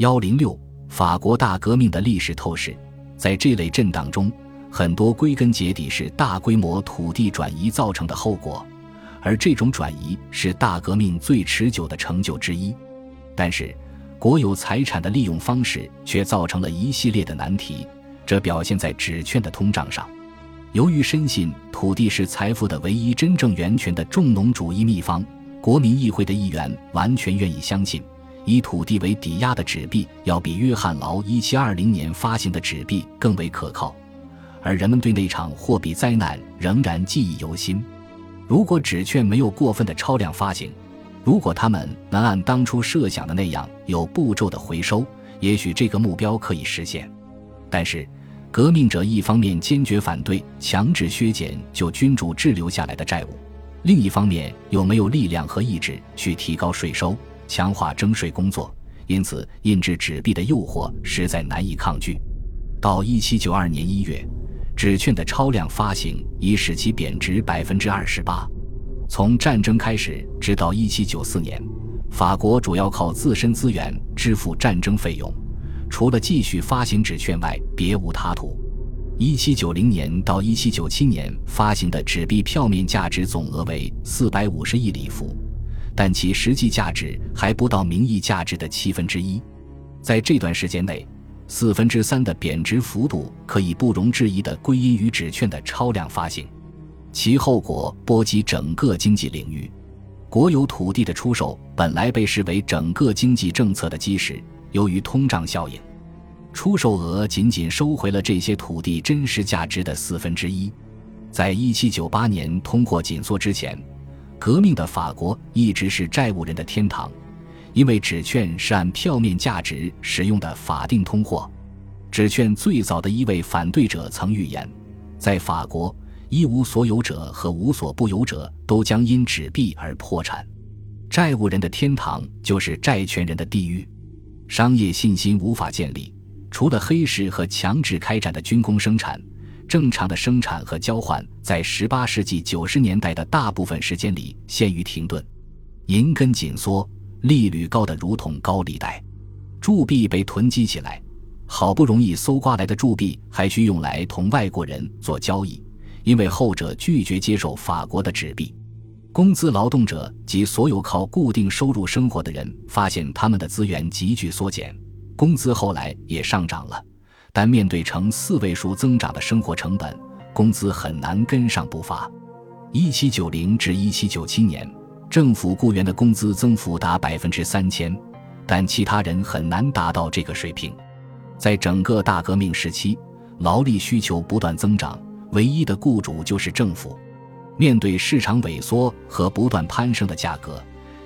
幺零六，法国大革命的历史透视，在这类震荡中，很多归根结底是大规模土地转移造成的后果，而这种转移是大革命最持久的成就之一。但是，国有财产的利用方式却造成了一系列的难题，这表现在纸券的通胀上。由于深信土地是财富的唯一真正源泉的重农主义秘方，国民议会的议员完全愿意相信。以土地为抵押的纸币要比约翰劳一七二零年发行的纸币更为可靠，而人们对那场货币灾难仍然记忆犹新。如果纸券没有过分的超量发行，如果他们能按当初设想的那样有步骤的回收，也许这个目标可以实现。但是，革命者一方面坚决反对强制削减就君主滞留下来的债务，另一方面又没有力量和意志去提高税收。强化征税工作，因此印制纸币的诱惑实在难以抗拒。到一七九二年一月，纸券的超量发行已使其贬值百分之二十八。从战争开始直到一七九四年，法国主要靠自身资源支付战争费用，除了继续发行纸券外，别无他途。一七九零年到一七九七年发行的纸币票面价值总额为四百五十亿里弗。但其实际价值还不到名义价值的七分之一，在这段时间内，四分之三的贬值幅度可以不容置疑地归因于纸券的超量发行，其后果波及整个经济领域。国有土地的出售本来被视为整个经济政策的基石，由于通胀效应，出售额仅仅收回了这些土地真实价值的四分之一。在一七九八年通货紧缩之前。革命的法国一直是债务人的天堂，因为纸券是按票面价值使用的法定通货。纸券最早的一位反对者曾预言，在法国，一无所有者和无所不有者都将因纸币而破产。债务人的天堂就是债权人的地狱。商业信心无法建立，除了黑市和强制开展的军工生产。正常的生产和交换在18世纪90年代的大部分时间里陷于停顿，银根紧缩，利率高的如同高利贷，铸币被囤积起来，好不容易搜刮来的铸币还需用来同外国人做交易，因为后者拒绝接受法国的纸币。工资劳动者及所有靠固定收入生活的人发现他们的资源急剧缩减，工资后来也上涨了。但面对呈四位数增长的生活成本，工资很难跟上步伐。一七九零至一七九七年，政府雇员的工资增幅达百分之三千，但其他人很难达到这个水平。在整个大革命时期，劳力需求不断增长，唯一的雇主就是政府。面对市场萎缩和不断攀升的价格，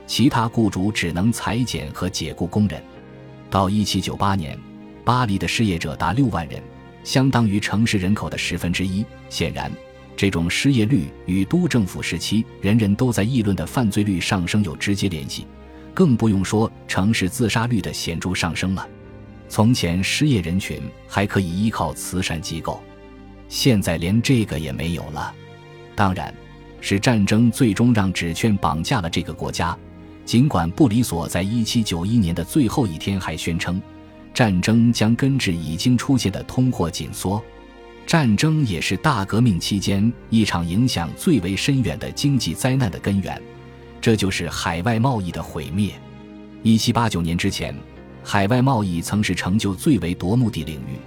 其他雇主只能裁减和解雇工人。到一七九八年。巴黎的失业者达六万人，相当于城市人口的十分之一。显然，这种失业率与都政府时期人人都在议论的犯罪率上升有直接联系，更不用说城市自杀率的显著上升了。从前失业人群还可以依靠慈善机构，现在连这个也没有了。当然，是战争最终让纸券绑架了这个国家。尽管布里索在一七九一年的最后一天还宣称。战争将根治已经出现的通货紧缩，战争也是大革命期间一场影响最为深远的经济灾难的根源，这就是海外贸易的毁灭。一七八九年之前，海外贸易曾是成就最为夺目的领域，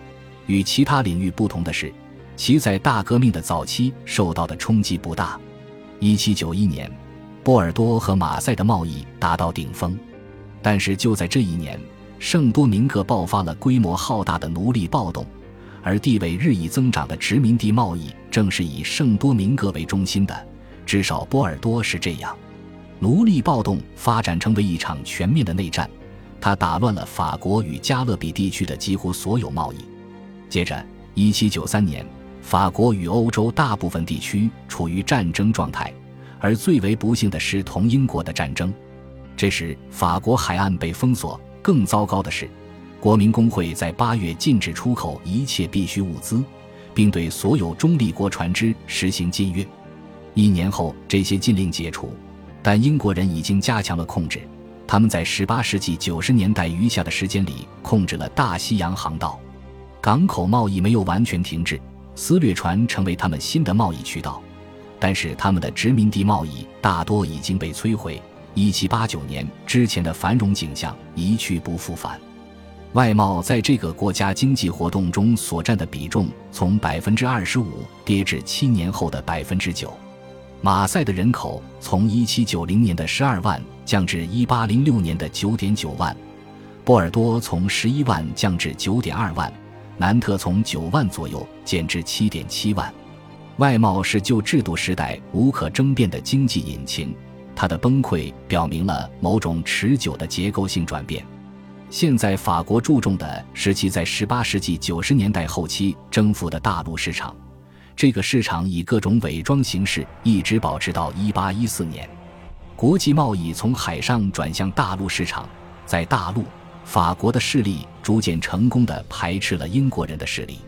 与其他领域不同的是，其在大革命的早期受到的冲击不大。一七九一年，波尔多和马赛的贸易达到顶峰，但是就在这一年。圣多明各爆发了规模浩大的奴隶暴动，而地位日益增长的殖民地贸易正是以圣多明各为中心的，至少波尔多是这样。奴隶暴动发展成为一场全面的内战，它打乱了法国与加勒比地区的几乎所有贸易。接着，1793年，法国与欧洲大部分地区处于战争状态，而最为不幸的是同英国的战争。这时，法国海岸被封锁。更糟糕的是，国民工会在八月禁止出口一切必需物资，并对所有中立国船只实行禁运。一年后，这些禁令解除，但英国人已经加强了控制。他们在18世纪90年代余下的时间里控制了大西洋航道，港口贸易没有完全停滞，私掠船成为他们新的贸易渠道，但是他们的殖民地贸易大多已经被摧毁。1789年之前的繁荣景象一去不复返。外贸在这个国家经济活动中所占的比重从百分之二十五跌至七年后的百分之九。马赛的人口从一七九零年的十二万降至一八零六年的九点九万，波尔多从十一万降至九点二万，南特从九万左右减至七点七万。外贸是旧制度时代无可争辩的经济引擎，它的崩溃表明了某种持久的结构性转变。现在法国注重的是其在十八世纪九十年代后期征服的大陆市场。这个市场以各种伪装形式一直保持到一八一四年，国际贸易从海上转向大陆市场，在大陆，法国的势力逐渐成功地排斥了英国人的势力。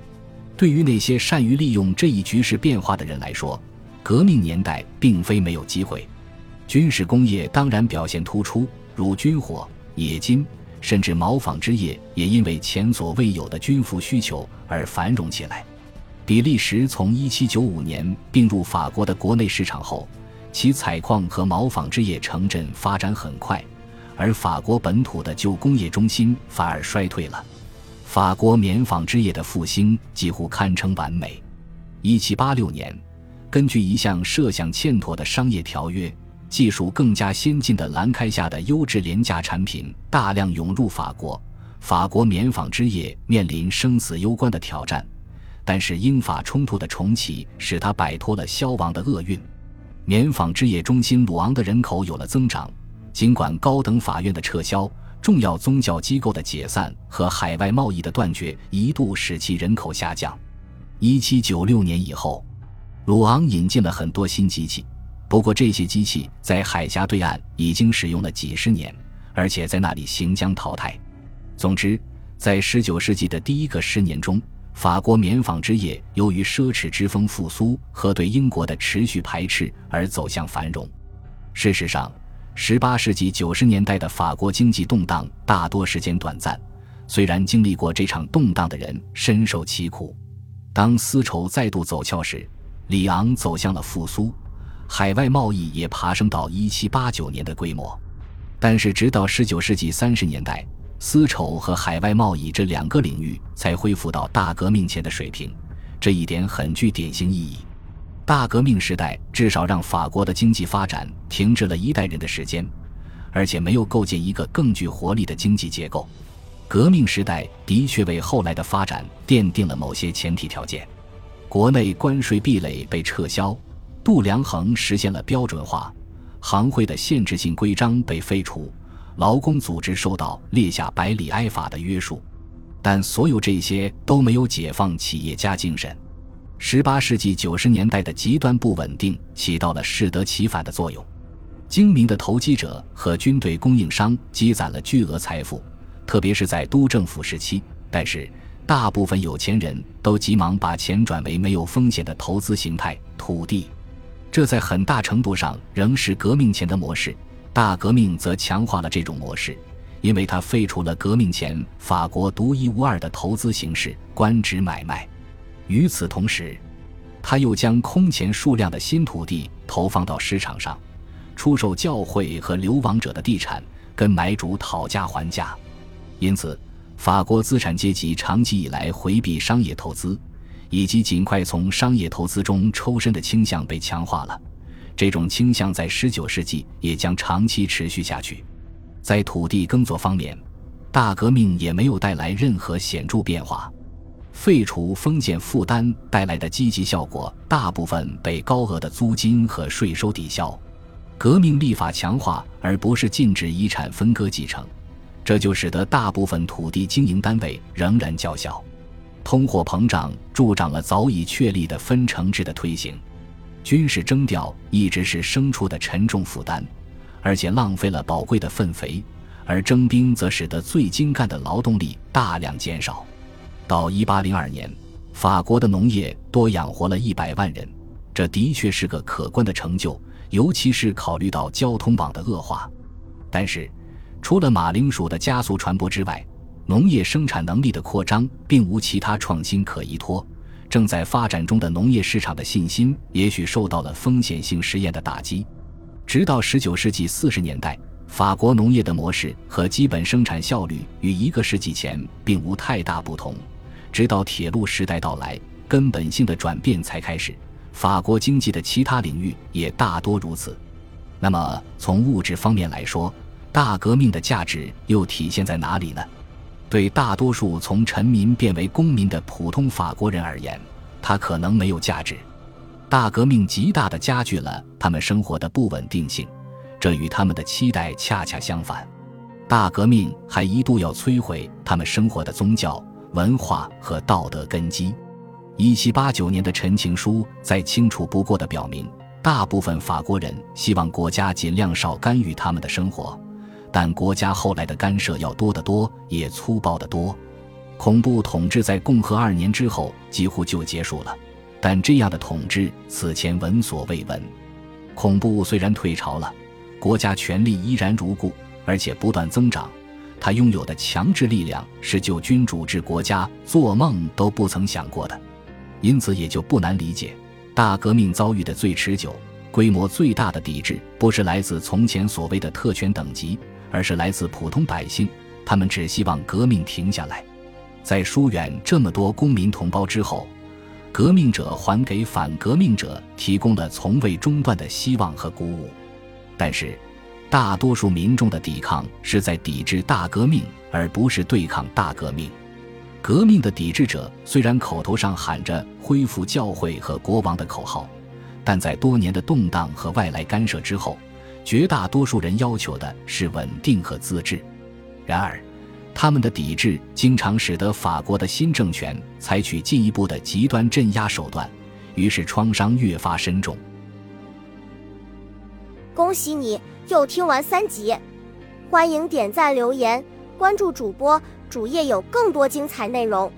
对于那些善于利用这一局势变化的人来说，革命年代并非没有机会。军事工业当然表现突出，如军火、冶金，甚至毛纺织业也因为前所未有的军服需求而繁荣起来。比利时从1795年并入法国的国内市场后，其采矿和毛纺织业城镇发展很快，而法国本土的旧工业中心反而衰退了。法国棉纺织业的复兴几乎堪称完美。1786年，根据一项设想欠妥的商业条约，技术更加先进的兰开夏的优质廉价产品大量涌入法国，法国棉纺织业面临生死攸关的挑战。但是英法冲突的重启使他摆脱了消亡的厄运，棉纺织业中心鲁昂的人口有了增长。尽管高等法院的撤销、重要宗教机构的解散和海外贸易的断绝一度使其人口下降。一七九六年以后，鲁昂引进了很多新机器，不过这些机器在海峡对岸已经使用了几十年，而且在那里行将淘汰。总之，在十九世纪的第一个十年中。法国棉纺织业由于奢侈之风复苏和对英国的持续排斥而走向繁荣。事实上，18世纪90年代的法国经济动荡大多时间短暂。虽然经历过这场动荡的人深受其苦。当丝绸再度走俏时，里昂走向了复苏，海外贸易也爬升到1789年的规模。但是，直到19世纪30年代。丝绸和海外贸易这两个领域才恢复到大革命前的水平，这一点很具典型意义。大革命时代至少让法国的经济发展停滞了一代人的时间，而且没有构建一个更具活力的经济结构。革命时代的确为后来的发展奠定了某些前提条件。国内关税壁垒被撤销，度量衡实现了标准化，行会的限制性规章被废除。劳工组织受到列下百里埃法的约束，但所有这些都没有解放企业家精神。十八世纪九十年代的极端不稳定起到了适得其反的作用。精明的投机者和军队供应商积攒了巨额财富，特别是在督政府时期。但是，大部分有钱人都急忙把钱转为没有风险的投资形态——土地。这在很大程度上仍是革命前的模式。大革命则强化了这种模式，因为它废除了革命前法国独一无二的投资形式——官职买卖。与此同时，他又将空前数量的新土地投放到市场上，出售教会和流亡者的地产，跟买主讨价还价。因此，法国资产阶级长期以来回避商业投资，以及尽快从商业投资中抽身的倾向被强化了。这种倾向在19世纪也将长期持续下去。在土地耕作方面，大革命也没有带来任何显著变化。废除封建负担带来的积极效果，大部分被高额的租金和税收抵消。革命立法强化而不是禁止遗产分割继承，这就使得大部分土地经营单位仍然较小。通货膨胀助长了早已确立的分城制的推行。军事征调一直是牲畜的沉重负担，而且浪费了宝贵的粪肥；而征兵则使得最精干的劳动力大量减少。到1802年，法国的农业多养活了一百万人，这的确是个可观的成就，尤其是考虑到交通网的恶化。但是，除了马铃薯的加速传播之外，农业生产能力的扩张并无其他创新可依托。正在发展中的农业市场的信心也许受到了风险性实验的打击。直到19世纪40年代，法国农业的模式和基本生产效率与一个世纪前并无太大不同。直到铁路时代到来，根本性的转变才开始。法国经济的其他领域也大多如此。那么，从物质方面来说，大革命的价值又体现在哪里呢？对大多数从臣民变为公民的普通法国人而言，它可能没有价值。大革命极大地加剧了他们生活的不稳定性，这与他们的期待恰恰相反。大革命还一度要摧毁他们生活的宗教、文化和道德根基。一七八九年的陈情书再清楚不过地表明。大部分法国人希望国家尽量少干预他们的生活，但国家后来的干涉要多得多，也粗暴得多。恐怖统治在共和二年之后几乎就结束了，但这样的统治此前闻所未闻。恐怖虽然退潮了，国家权力依然如故，而且不断增长。他拥有的强制力量是旧君主制国家做梦都不曾想过的，因此也就不难理解。大革命遭遇的最持久、规模最大的抵制，不是来自从前所谓的特权等级，而是来自普通百姓。他们只希望革命停下来。在疏远这么多公民同胞之后，革命者还给反革命者提供了从未中断的希望和鼓舞。但是，大多数民众的抵抗是在抵制大革命，而不是对抗大革命。革命的抵制者虽然口头上喊着恢复教会和国王的口号，但在多年的动荡和外来干涉之后，绝大多数人要求的是稳定和自治。然而，他们的抵制经常使得法国的新政权采取进一步的极端镇压手段，于是创伤越发深重。恭喜你又听完三集，欢迎点赞、留言、关注主播。主页有更多精彩内容。